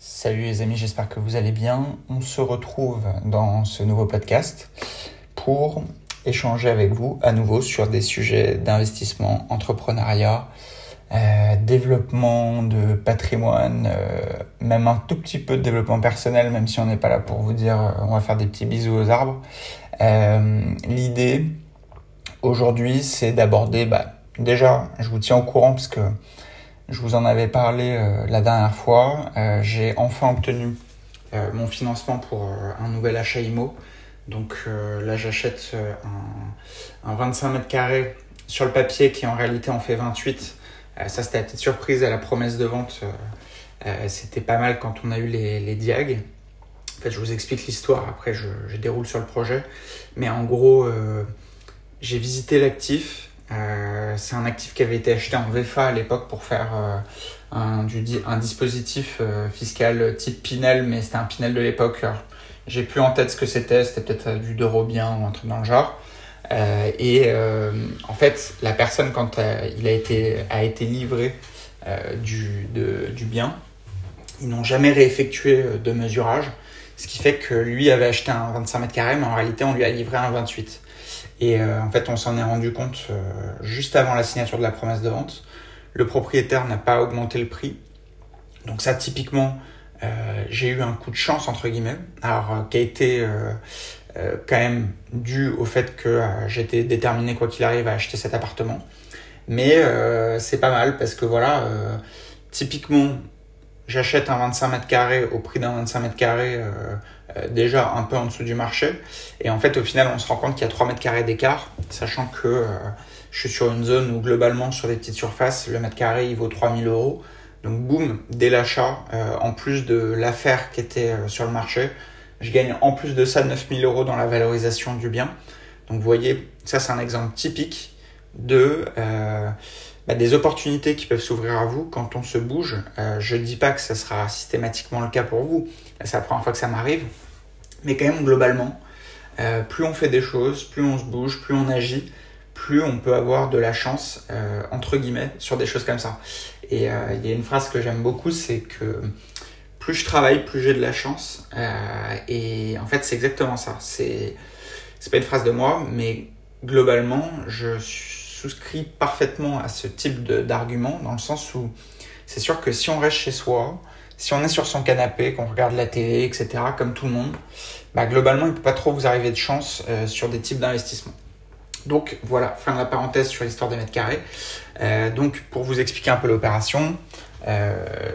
Salut les amis, j'espère que vous allez bien. On se retrouve dans ce nouveau podcast pour échanger avec vous à nouveau sur des sujets d'investissement, entrepreneuriat, euh, développement de patrimoine, euh, même un tout petit peu de développement personnel, même si on n'est pas là pour vous dire euh, on va faire des petits bisous aux arbres. L'idée aujourd'hui, c'est d'aborder, bah, déjà, je vous tiens au courant parce que je vous en avais parlé euh, la dernière fois. Euh, J'ai enfin obtenu euh, mon financement pour un nouvel achat IMO. Donc là, j'achète un, un 25 mètres carrés sur le papier qui en réalité en fait 28. Euh, ça, c'était la petite surprise à la promesse de vente. C'était pas mal quand on a eu les, les diags. En fait, je vous explique l'histoire. Après, je, déroule sur le projet. Mais en gros, j'ai visité l'actif. Euh, c'est un actif qui avait été acheté en VFA à l'époque pour faire euh, un, dispositif euh, fiscal type Pinel, mais c'était un Pinel de l'époque. J'ai plus en tête ce que c'était, c'était peut-être du Dorobien ou un truc dans le genre. Et en fait, la personne, quand il a été, a livré du, du bien, ils n'ont jamais réeffectué de mesurage, ce qui fait que lui avait acheté un 25 mètres carrés, mais en réalité, on lui a livré un 28. Et euh, en fait, on s'en est rendu compte euh, juste avant la signature de la promesse de vente. Le propriétaire n'a pas augmenté le prix. Donc ça, typiquement, euh, j'ai eu un coup de chance, entre guillemets, alors qui a été quand même dû au fait que j'étais déterminé, quoi qu'il arrive, à acheter cet appartement. Mais c'est pas mal parce que voilà, typiquement, j'achète un 25 mètres carrés au prix d'un 25 mètres carrés euh, déjà un peu en dessous du marché. Et en fait, au final, on se rend compte qu'il y a 3 mètres carrés d'écart, sachant que euh, je suis sur une zone où globalement, sur des petites surfaces, le mètre carré, il vaut 3000 euros. Donc, boum, dès l'achat, euh, en plus de l'affaire qui était sur le marché, je gagne en plus de ça 9000 euros dans la valorisation du bien. Donc, vous voyez, ça, c'est un exemple typique de euh, bah, des opportunités qui peuvent s'ouvrir à vous quand on se bouge. Euh, je ne dis pas que ça sera systématiquement le cas pour vous. C'est la première fois que ça m'arrive. Mais quand même, globalement, euh, plus on fait des choses, plus on se bouge, plus on agit, plus on peut avoir de la chance, euh, entre guillemets, sur des choses comme ça. Et il y a une phrase que j'aime beaucoup, c'est que plus je travaille, plus j'ai de la chance. Et en fait, c'est exactement ça. C'est, pas une phrase de moi, mais globalement, je souscris parfaitement à ce type d'argument, dans le sens où c'est sûr que si on reste chez soi, si on est sur son canapé, qu'on regarde la télé, etc., comme tout le monde, bah, globalement, il ne peut pas trop vous arriver de chance euh, sur des types d'investissements. Donc voilà, fin de la parenthèse sur l'histoire des mètres carrés. Euh, donc pour vous expliquer un peu l'opération, euh,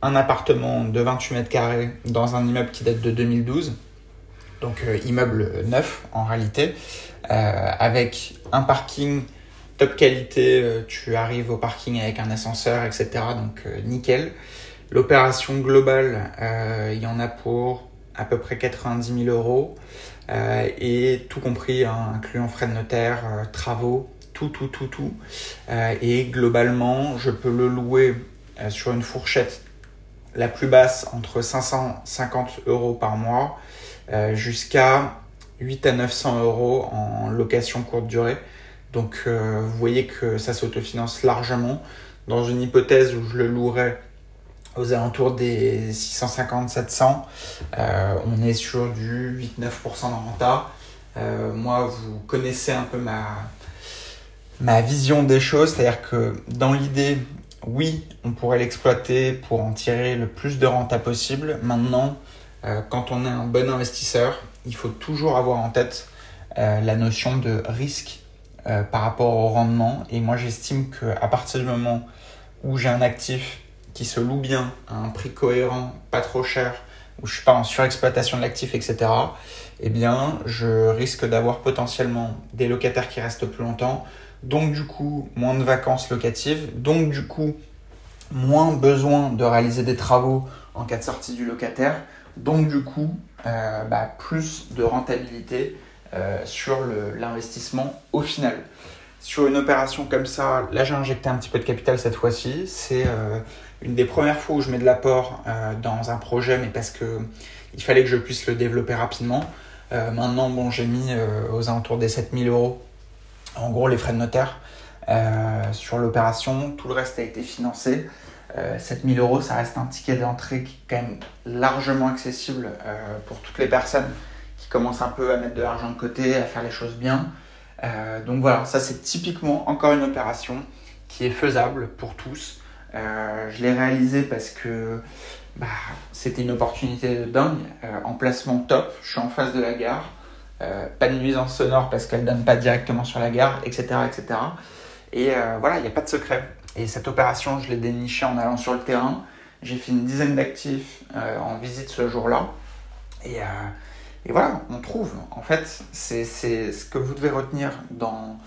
un appartement de 28 mètres carrés dans un immeuble qui date de 2012, donc immeuble neuf en réalité, avec un parking top qualité, euh, tu arrives au parking avec un ascenseur, etc. Donc nickel. L'opération globale, euh, il y en a pour à peu près 90 000 euros euh, et tout compris, hein, incluant frais de notaire, euh, travaux, tout, tout, tout, tout. Euh, et globalement, je peux le louer euh, sur une fourchette la plus basse entre 550 euros par mois euh, jusqu'à 8 à 900 euros en location courte durée. Donc euh, vous voyez que ça s'autofinance largement. Dans une hypothèse où je le louerais aux alentours des 650-700. Euh, on est sur du 8-9% de renta. Euh, moi, vous connaissez un peu ma, ma vision des choses, c'est-à-dire que dans l'idée, oui, on pourrait l'exploiter pour en tirer le plus de renta possible. Maintenant, quand on est un bon investisseur, il faut toujours avoir en tête la notion de risque euh, par rapport au rendement. Et moi, j'estime qu'à partir du moment où j'ai un actif qui se loue bien à un prix cohérent, pas trop cher, où je suis pas en surexploitation de l'actif, etc., eh bien, je risque d'avoir potentiellement des locataires qui restent plus longtemps, donc du coup, moins de vacances locatives, donc du coup, moins besoin de réaliser des travaux en cas de sortie du locataire, donc du coup, euh, bah, plus de rentabilité euh, sur l'investissement au final. Sur une opération comme ça, là j'ai injecté un petit peu de capital cette fois-ci, c'est euh, une des premières fois où je mets de l'apport euh, dans un projet, mais parce que il fallait que je puisse le développer rapidement. Maintenant, bon, j'ai mis aux alentours des 7000 euros, en gros, les frais de notaire sur l'opération. Tout le reste a été financé. 7000 euros, ça reste un ticket d'entrée qui est quand même largement accessible pour toutes les personnes commencent un peu à mettre de l'argent de côté, à faire les choses bien. donc voilà, ça c'est typiquement encore une opération qui est faisable pour tous. je l'ai réalisé parce que bah, c'était une opportunité de dingue. Euh, emplacement top, je suis en face de la gare. Euh, pas de nuisance sonore parce qu'elle donne pas directement sur la gare, etc. etc. Et euh, voilà, il n'y a pas de secret. Et cette opération, je l'ai dénichée en allant sur le terrain. J'ai fait une dizaine d'actifs en visite ce jour-là. Et, et, voilà, on trouve. En fait, c'est ce que vous devez retenir dans,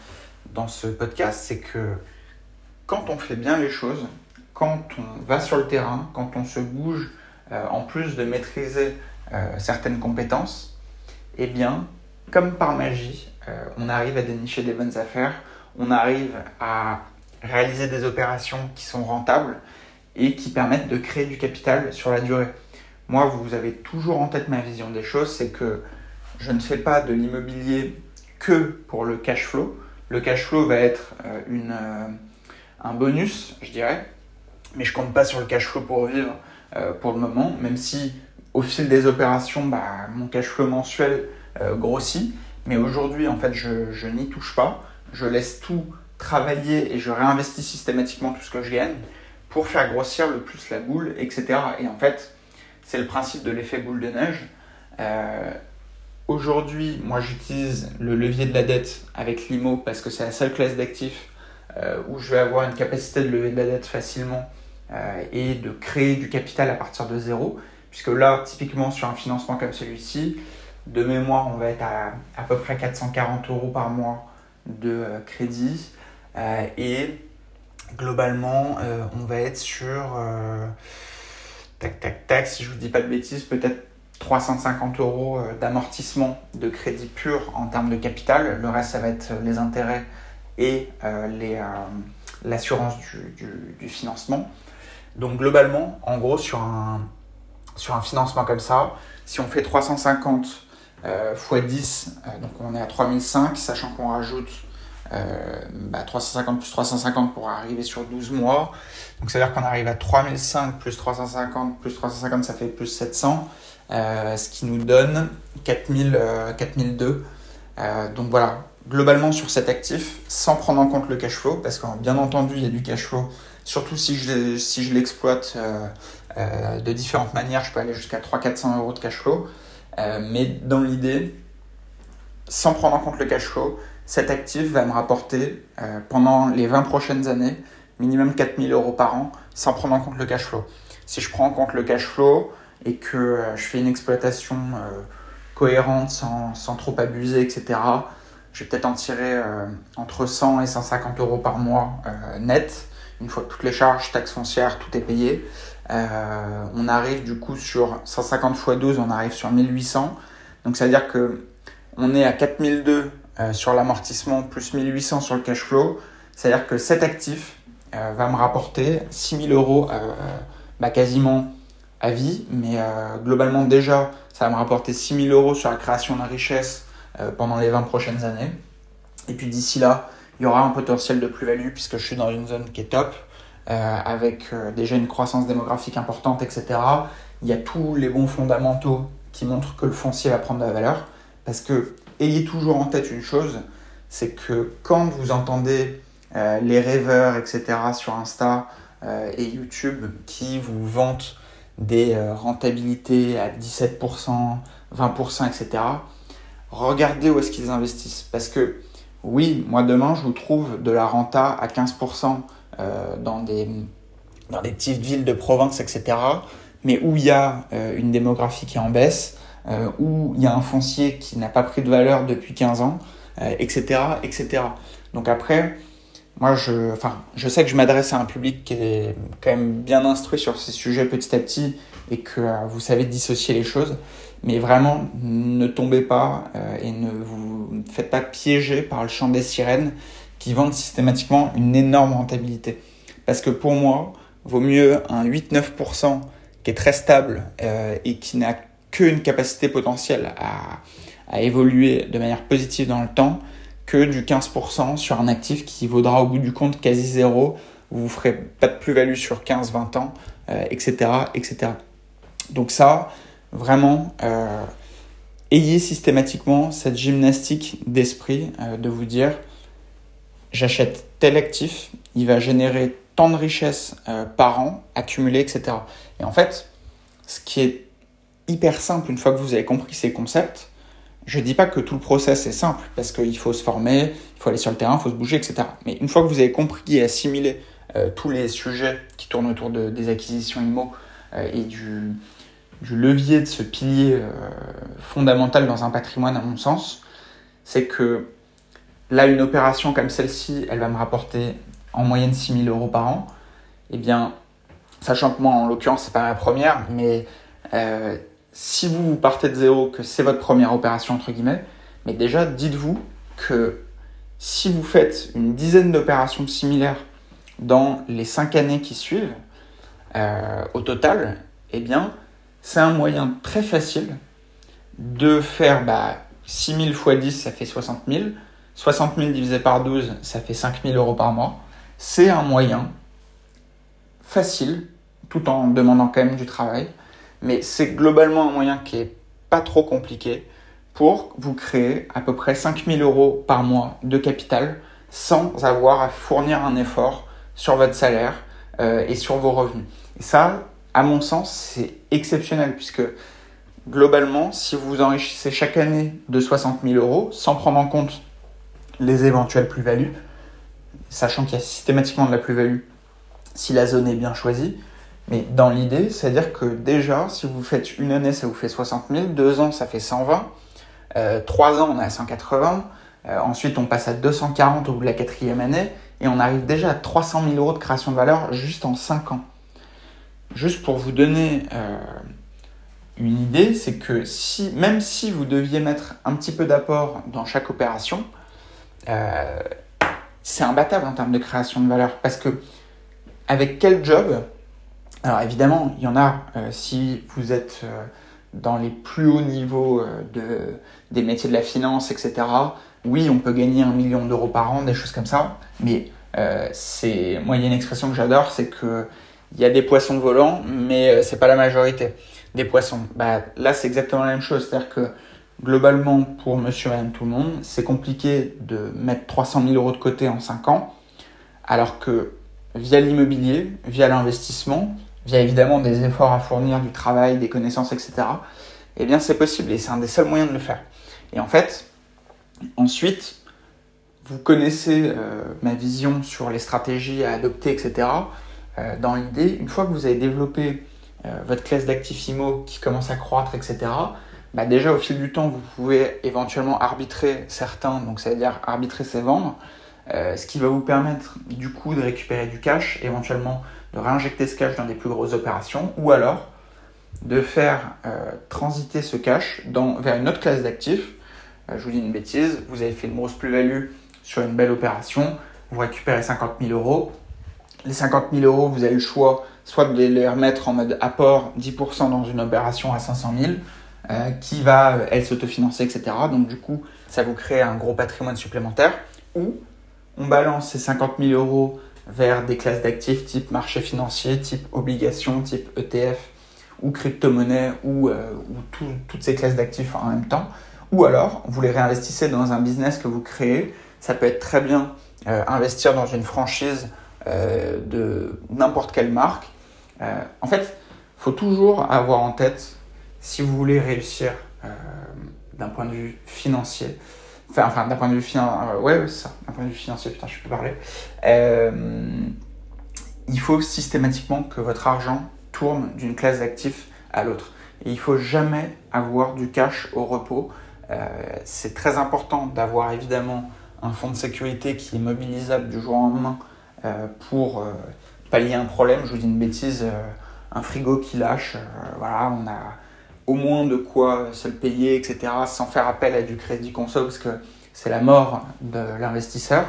ce podcast, c'est que quand on fait bien les choses, quand on va sur le terrain, quand on se bouge, euh, en plus de maîtriser euh, certaines compétences, eh bien, comme par magie, euh, on arrive à dénicher des bonnes affaires, on arrive à réaliser des opérations qui sont rentables et qui permettent de créer du capital sur la durée. Moi, vous avez toujours en tête ma vision des choses, c'est que je ne fais pas de l'immobilier que pour le cash flow. Le cash flow va être une, un bonus, je dirais, mais je compte pas sur le cash flow pour vivre euh, pour le moment, même si au fil des opérations, bah, mon cash flow mensuel euh, grossit. Mais aujourd'hui, en fait, je, je n'y touche pas. Je laisse tout travailler et je réinvestis systématiquement tout ce que je gagne pour faire grossir le plus la boule, etc. Et en fait, c'est le principe de l'effet boule de neige. Euh, aujourd'hui, moi, j'utilise le levier de la dette avec l'IMO parce que c'est la seule classe d'actifs où je vais avoir une capacité de lever de la dette facilement euh, et de créer du capital à partir de zéro. Puisque là, typiquement sur un financement comme celui-ci, de mémoire, on va être à à peu près 440 euros par mois de euh, crédit. Euh, et globalement, on va être sur, tac, tac, tac, si je vous dis pas de bêtises, peut-être 350 euros d'amortissement de crédit pur en termes de capital. Le reste, ça va être les intérêts et l'assurance du, du, financement. Donc globalement, en gros, sur un, sur un financement comme ça, si on fait 350 x 10, donc on est à 3005, sachant qu'on rajoute 350 euh, bah, plus 350 pour arriver sur 12 mois. Donc ça veut dire qu'on arrive à 3005 plus 350 plus 350, ça fait plus 700, euh, ce qui nous donne 4000, 4002. Euh, donc voilà, globalement sur cet actif, sans prendre en compte le cash flow, parce que bien entendu il y a du cash flow Surtout si je, si je l'exploite de différentes manières, je peux aller jusqu'à 300-400 euros de cash flow. Mais dans l'idée, sans prendre en compte le cash flow, cet actif va me rapporter pendant les 20 prochaines années minimum 4000 euros par an sans prendre en compte le cash flow. Si je prends en compte le cash flow et que je fais une exploitation cohérente sans, sans, trop abuser, etc., je vais peut-être en tirer entre 100 et 150 euros par mois net une fois toutes les charges, taxes foncières, tout est payé, euh, on arrive du coup sur 150 x 12, on arrive sur 1800. Donc ça veut dire que on est à 4002 euh, sur l'amortissement plus 1800 sur le cash flow. C'est-à-dire que cet actif euh, va me rapporter 6000 euros bah, quasiment à vie, mais globalement déjà, ça va me rapporter 6000 euros sur la création de richesse pendant les 20 prochaines années. Et puis d'ici là, il y aura un potentiel de plus-value puisque je suis dans une zone qui est top, euh, avec euh, déjà une croissance démographique importante, etc. Il y a tous les bons fondamentaux qui montrent que le foncier va prendre de la valeur. Parce que ayez toujours en tête une chose, c'est que quand vous entendez euh, les rêveurs, etc. sur Insta et YouTube qui vous vantent des rentabilités à 17%, 20%, etc., regardez où est-ce qu'ils investissent. Parce que oui, moi demain, je vous trouve de la renta à 15% euh, dans, des, dans des petites villes de province, etc. Mais où il y a euh, une démographie qui est en baisse, euh, où il y a un foncier qui n'a pas pris de valeur depuis 15 ans, etc., etc. Donc après, moi, je, enfin, je sais que je m'adresse à un public qui est quand même bien instruit sur ces sujets petit à petit et que vous savez dissocier les choses. Mais vraiment, ne tombez pas euh, et ne vous faites pas piéger par le chant des sirènes qui vendent systématiquement une énorme rentabilité. Parce que pour moi, vaut mieux un 8-9% qui est très stable euh, et qui n'a qu'une capacité potentielle à, évoluer de manière positive dans le temps que du 15% sur un actif qui vaudra au bout du compte quasi zéro, vous ne ferez pas de plus-value sur 15-20 ans, etc., etc. Donc ça, vraiment, ayez systématiquement cette gymnastique d'esprit de vous dire, j'achète tel actif, il va générer tant de richesses par an accumulées, etc. Et en fait, ce qui est hyper simple une fois que vous avez compris ces concepts, je ne dis pas que tout le process est simple, parce qu'il faut se former, il faut aller sur le terrain, il faut se bouger, etc. Mais une fois que vous avez compris et assimilé euh, tous les sujets qui tournent autour de, des acquisitions IMO euh, et du, du, levier de ce pilier euh, fondamental dans un patrimoine, à mon sens, c'est que là, une opération comme celle-ci, elle va me rapporter en moyenne 6 000 euros par an. Eh bien, sachant que moi, en l'occurrence, c'est pas ma première, mais si vous, vous partez de zéro, que c'est votre première opération, entre guillemets, mais déjà, dites-vous que si vous faites une dizaine d'opérations similaires dans les cinq années qui suivent, euh, au total, eh bien, c'est un moyen très facile de faire bah, 6 000 x 10, ça fait 60 000. 60 000 divisé par 12, ça fait 5 000 euros par mois. C'est un moyen facile, tout en demandant quand même du travail, mais c'est globalement un moyen qui est pas trop compliqué pour vous créer à peu près 5000 euros par mois de capital sans avoir à fournir un effort sur votre salaire euh, et sur vos revenus. Et ça, à mon sens, c'est exceptionnel puisque globalement, si vous vous enrichissez chaque année de 60 000 euros sans prendre en compte les éventuelles plus-values, sachant qu'il y a systématiquement de la plus-value si la zone est bien choisie, mais dans l'idée, c'est-à-dire que déjà, si vous faites une année, ça vous fait 60 000, deux ans, ça fait 120, euh, trois ans, on est à 180, euh, ensuite on passe à 240 au bout de la quatrième année, et on arrive déjà à 300 000 euros de création de valeur juste en 5 ans. Juste pour vous donner euh, une idée, c'est que si, même si vous deviez mettre un petit peu d'apport dans chaque opération, euh, c'est imbattable en termes de création de valeur. Parce que avec quel job alors évidemment, il y en a, euh, si vous êtes euh, dans les plus hauts niveaux euh, de, des métiers de la finance, etc., oui, on peut gagner un million d'euros par an, des choses comme ça, mais c'est, moi, il y a une expression que j'adore, c'est que il y a des poissons volants, mais c'est pas la majorité des poissons. Bah, là, c'est exactement la même chose, c'est-à-dire que globalement, pour monsieur et madame tout le monde, c'est compliqué de mettre 300 000 euros de côté en 5 ans, alors que via l'immobilier, via l'investissement, via évidemment des efforts à fournir, du travail, des connaissances, etc., eh bien c'est possible et c'est un des seuls moyens de le faire. Et en fait, ensuite, vous connaissez euh, ma vision sur les stratégies à adopter, etc. Euh, dans l'idée, une fois que vous avez développé euh, votre classe d'actifs IMO qui commence à croître, etc., bah déjà au fil du temps, vous pouvez éventuellement arbitrer certains, donc ça veut dire arbitrer ses vendre, ce qui va vous permettre du coup de récupérer du cash, éventuellement de réinjecter ce cash dans des plus grosses opérations, ou alors de faire euh, transiter ce cash vers une autre classe d'actifs. Euh, je vous dis une bêtise, vous avez fait une grosse plus-value sur une belle opération, vous récupérez 50 000 euros. Les 50 000 euros, vous avez le choix soit de les remettre en mode apport 10% dans une opération à 500 000, euh, qui va, elle, s'autofinancer, etc. Donc du coup, ça vous crée un gros patrimoine supplémentaire. Ou on balance ces 50 000 euros vers des classes d'actifs type marché financier, type obligations, type ETF ou crypto-monnaie ou, euh, toutes ces classes d'actifs en même temps. Ou alors, vous les réinvestissez dans un business que vous créez. Ça peut être très bien euh, investir dans une franchise euh, de n'importe quelle marque. en fait, il faut toujours avoir en tête, si vous voulez réussir d'un point de vue financier, Enfin, d'un point de vue financier. Euh, ouais, ça. D'un point de vue financier, putain, je peux parler. Euh, il faut systématiquement que votre argent tourne d'une classe d'actifs à l'autre. Et il faut jamais avoir du cash au repos. Euh, c'est très important d'avoir évidemment un fonds de sécurité qui est mobilisable du jour au lendemain pour pallier un problème. Je vous dis une bêtise, un frigo qui lâche. voilà, on a au moins de quoi se le payer, etc., sans faire appel à du crédit conso, parce que c'est la mort de l'investisseur.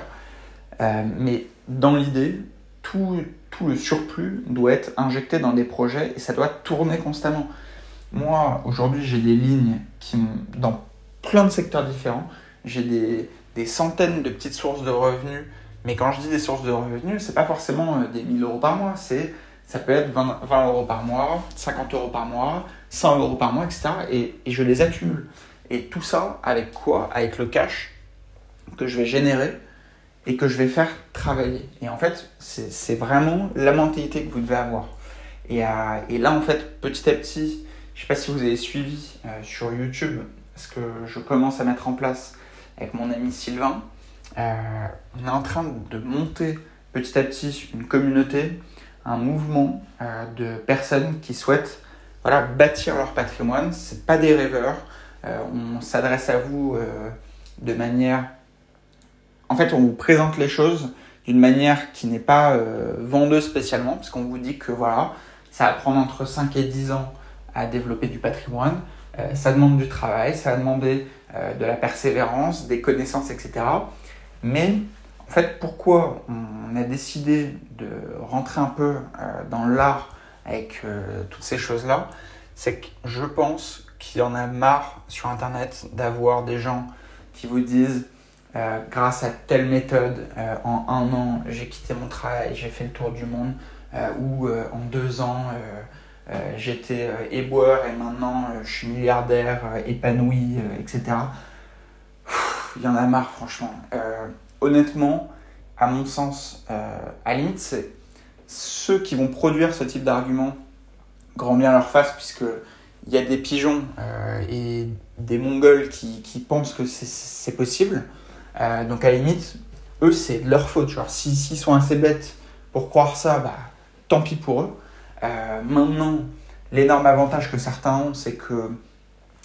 Euh, mais dans l'idée, tout, tout, le surplus doit être injecté dans des projets et ça doit tourner constamment. Moi, aujourd'hui, j'ai des lignes qui, dans plein de secteurs différents, j'ai des, des, centaines de petites sources de revenus Mais quand je dis des sources de revenus, c'est pas forcément des 1000 euros par mois, c'est ça peut être 20, 20, euros par mois, 50 euros par mois, 100 euros par mois, etc. Et, et, je les accumule. Et tout ça, avec quoi? Avec le cash que je vais générer et que je vais faire travailler. Et en fait, c'est vraiment la mentalité que vous devez avoir. Et, et, là, en fait, petit à petit, je ne sais pas si vous avez suivi euh, sur YouTube ce que je commence à mettre en place avec mon ami Sylvain. Euh, on est en train de monter petit à petit une communauté un mouvement euh, de personnes qui souhaitent bâtir leur patrimoine. Ce pas des rêveurs. Euh, on s'adresse à vous euh, de manière... En fait, on vous présente les choses d'une manière qui n'est pas vendeuse spécialement, parce qu'on vous dit que voilà, ça va prendre entre 5 et 10 ans à développer du patrimoine. ça demande du travail, ça va demander de la persévérance, des connaissances, etc. Mais en fait, pourquoi on a décidé de rentrer un peu euh, dans l'art avec euh, toutes ces choses-là, c'est que je pense qu'il y en a marre sur Internet d'avoir des gens qui vous disent euh, grâce à telle méthode, en un an, j'ai quitté mon travail, j'ai fait le tour du monde, ou en deux ans, j'étais éboueur et maintenant je suis milliardaire, épanoui, etc. Il y en a marre, franchement honnêtement, à mon sens, euh, à la limite, c'est ceux qui vont produire ce type d'argument, grand bien leur face, puisque il y a des pigeons euh, et des mongols qui, pensent que c'est possible. Euh, donc à la limite, eux, c'est leur faute. S'ils si, sont assez bêtes pour croire ça, bah, tant pis pour eux. maintenant, l'énorme avantage que certains ont, c'est que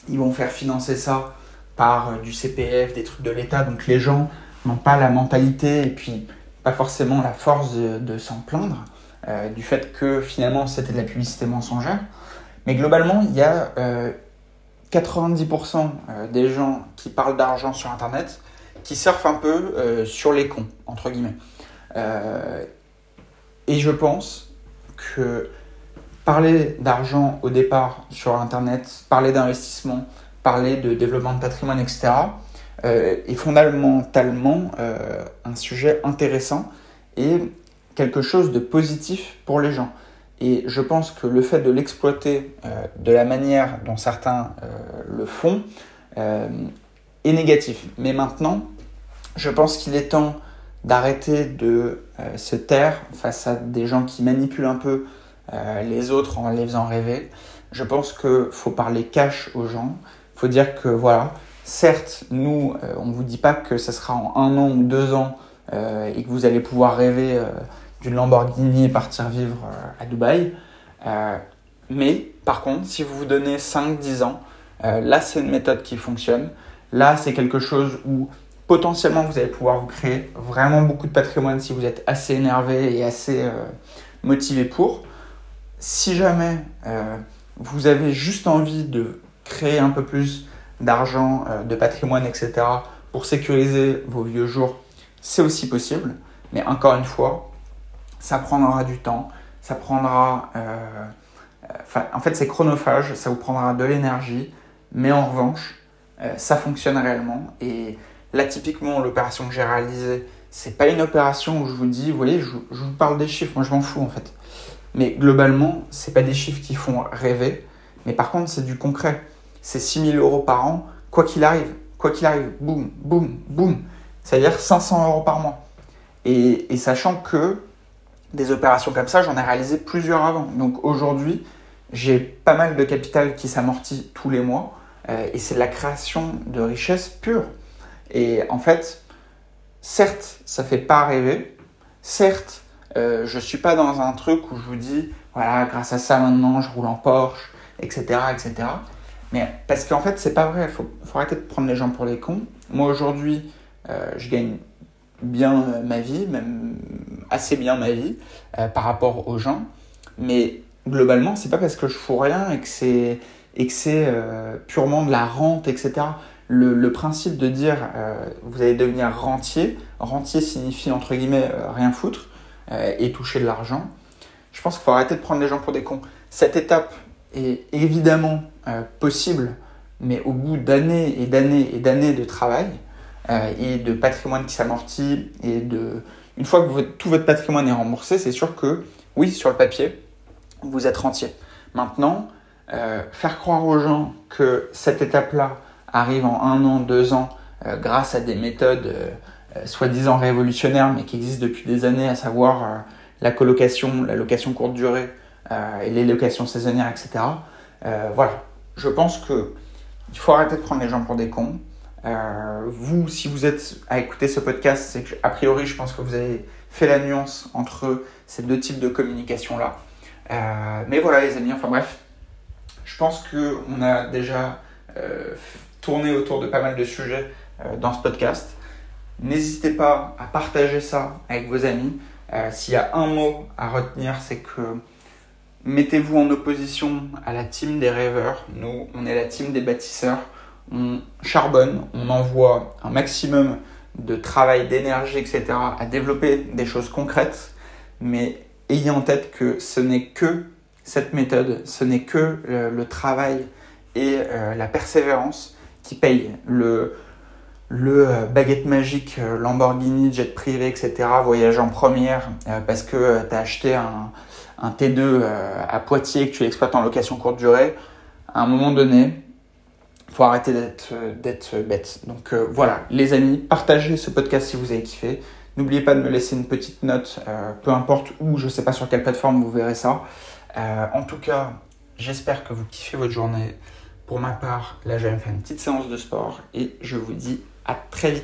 ils vont faire financer ça par du CPF, des trucs de l'État. Donc les gens n'ont pas la mentalité et puis pas forcément la force de, s'en plaindre euh, du fait que finalement c'était de la publicité mensongère. Mais globalement, il y a 90% euh, euh, des gens qui parlent d'argent sur Internet qui surfent un peu sur les cons, entre guillemets. et je pense que parler d'argent au départ sur Internet, parler d'investissement, parler de développement de patrimoine, etc., est fondamentalement euh, un sujet intéressant et quelque chose de positif pour les gens. Et je pense que le fait de l'exploiter euh, de la manière dont certains le font est négatif. Mais maintenant, je pense qu'il est temps d'arrêter de se taire face à des gens qui manipulent un peu les autres en les faisant rêver. Je pense qu'il faut parler cash aux gens. Il faut dire que voilà, Certes, nous, euh, on ne vous dit pas que ce sera en un an ou deux ans euh, et que vous allez pouvoir rêver euh, d'une Lamborghini et partir vivre à Dubaï. mais par contre, si vous vous donnez 5-10 ans, là c'est une méthode qui fonctionne. Là c'est quelque chose où potentiellement vous allez pouvoir vous créer vraiment beaucoup de patrimoine si vous êtes assez énervé et assez motivé pour. Si jamais vous avez juste envie de créer un peu plus d'argent, euh, de patrimoine, etc. pour sécuriser vos vieux jours, c'est aussi possible. Mais encore une fois, ça prendra du temps, ça prendra... Euh, en fait, c'est chronophage, ça vous prendra de l'énergie, mais en revanche, euh, ça fonctionne réellement. Et là, typiquement, l'opération que j'ai réalisée, c'est pas une opération où je vous dis, vous voyez, je, je vous parle des chiffres, moi je m'en fous en fait. Mais globalement, c'est pas des chiffres qui font rêver, mais par contre, c'est du concret c'est 6 000 euros par an, quoi qu'il arrive, quoi qu'il arrive, boum, boum, boum. C'est-à-dire 500 euros par mois. Et, sachant que des opérations comme ça, j'en ai réalisé plusieurs avant. Donc aujourd'hui, j'ai pas mal de capital qui s'amortit tous les mois. Euh, et c'est de la création de richesse pure. Et en fait, certes, ça fait pas rêver. Certes, euh, je suis pas dans un truc où je vous dis, voilà, grâce à ça maintenant, je roule en Porsche, etc., etc. Mais parce qu'en fait, c'est pas vrai. Il faut, arrêter de prendre les gens pour les cons. Moi, aujourd'hui, euh, je gagne bien ma vie, même assez bien ma vie euh, par rapport aux gens. Mais globalement, c'est pas parce que je fous rien et que c'est et euh, purement de la rente, etc. Le principe de dire vous allez devenir rentier, rentier signifie entre guillemets rien foutre et toucher de l'argent. Je pense qu'il faut arrêter de prendre les gens pour des cons. Cette étape est évidemment euh, possible, mais au bout d'années et d'années et d'années de travail euh, et de patrimoine qui s'amortit et de une fois que tout votre patrimoine est remboursé, c'est sûr que, oui, sur le papier, vous êtes rentier. Maintenant, euh, faire croire aux gens que cette étape-là arrive en un an, deux ans, grâce à des méthodes soi-disant révolutionnaires, mais qui existent depuis des années, à savoir la colocation, la location courte durée et les locations saisonnières, etc. voilà, je pense que il faut arrêter de prendre les gens pour des cons. vous, si vous êtes à écouter ce podcast, c'est que, a priori, je pense que vous avez fait la nuance entre ces deux types de communication-là. mais voilà, les amis, enfin bref, je pense qu'on a déjà euh, tourné autour de pas mal de sujets euh, dans ce podcast. N'hésitez pas à partager ça avec vos amis. Euh, s'il y a un mot à retenir, c'est que mettez-vous en opposition à la team des rêveurs. Nous, on est la team des bâtisseurs. On charbonne, on envoie un maximum de travail, d'énergie, etc. à développer des choses concrètes. Mais ayez en tête que ce n'est que cette méthode, ce n'est que le, travail et euh, la persévérance qui payent. Le, euh, baguette magique, euh, Lamborghini, jet privé, etc., voyage en première parce que tu as acheté un, un T2 à Poitiers que tu l'exploites en location courte durée, à un moment donné, faut arrêter d'être bête. Donc voilà, les amis, partagez ce podcast si vous avez kiffé. N'oubliez pas de me laisser une petite note, peu importe où, je ne sais pas sur quelle plateforme vous verrez ça. Euh, en tout cas, j'espère que vous kiffez votre journée. Pour ma part, là, je vais me faire une petite séance de sport et je vous dis à très vite.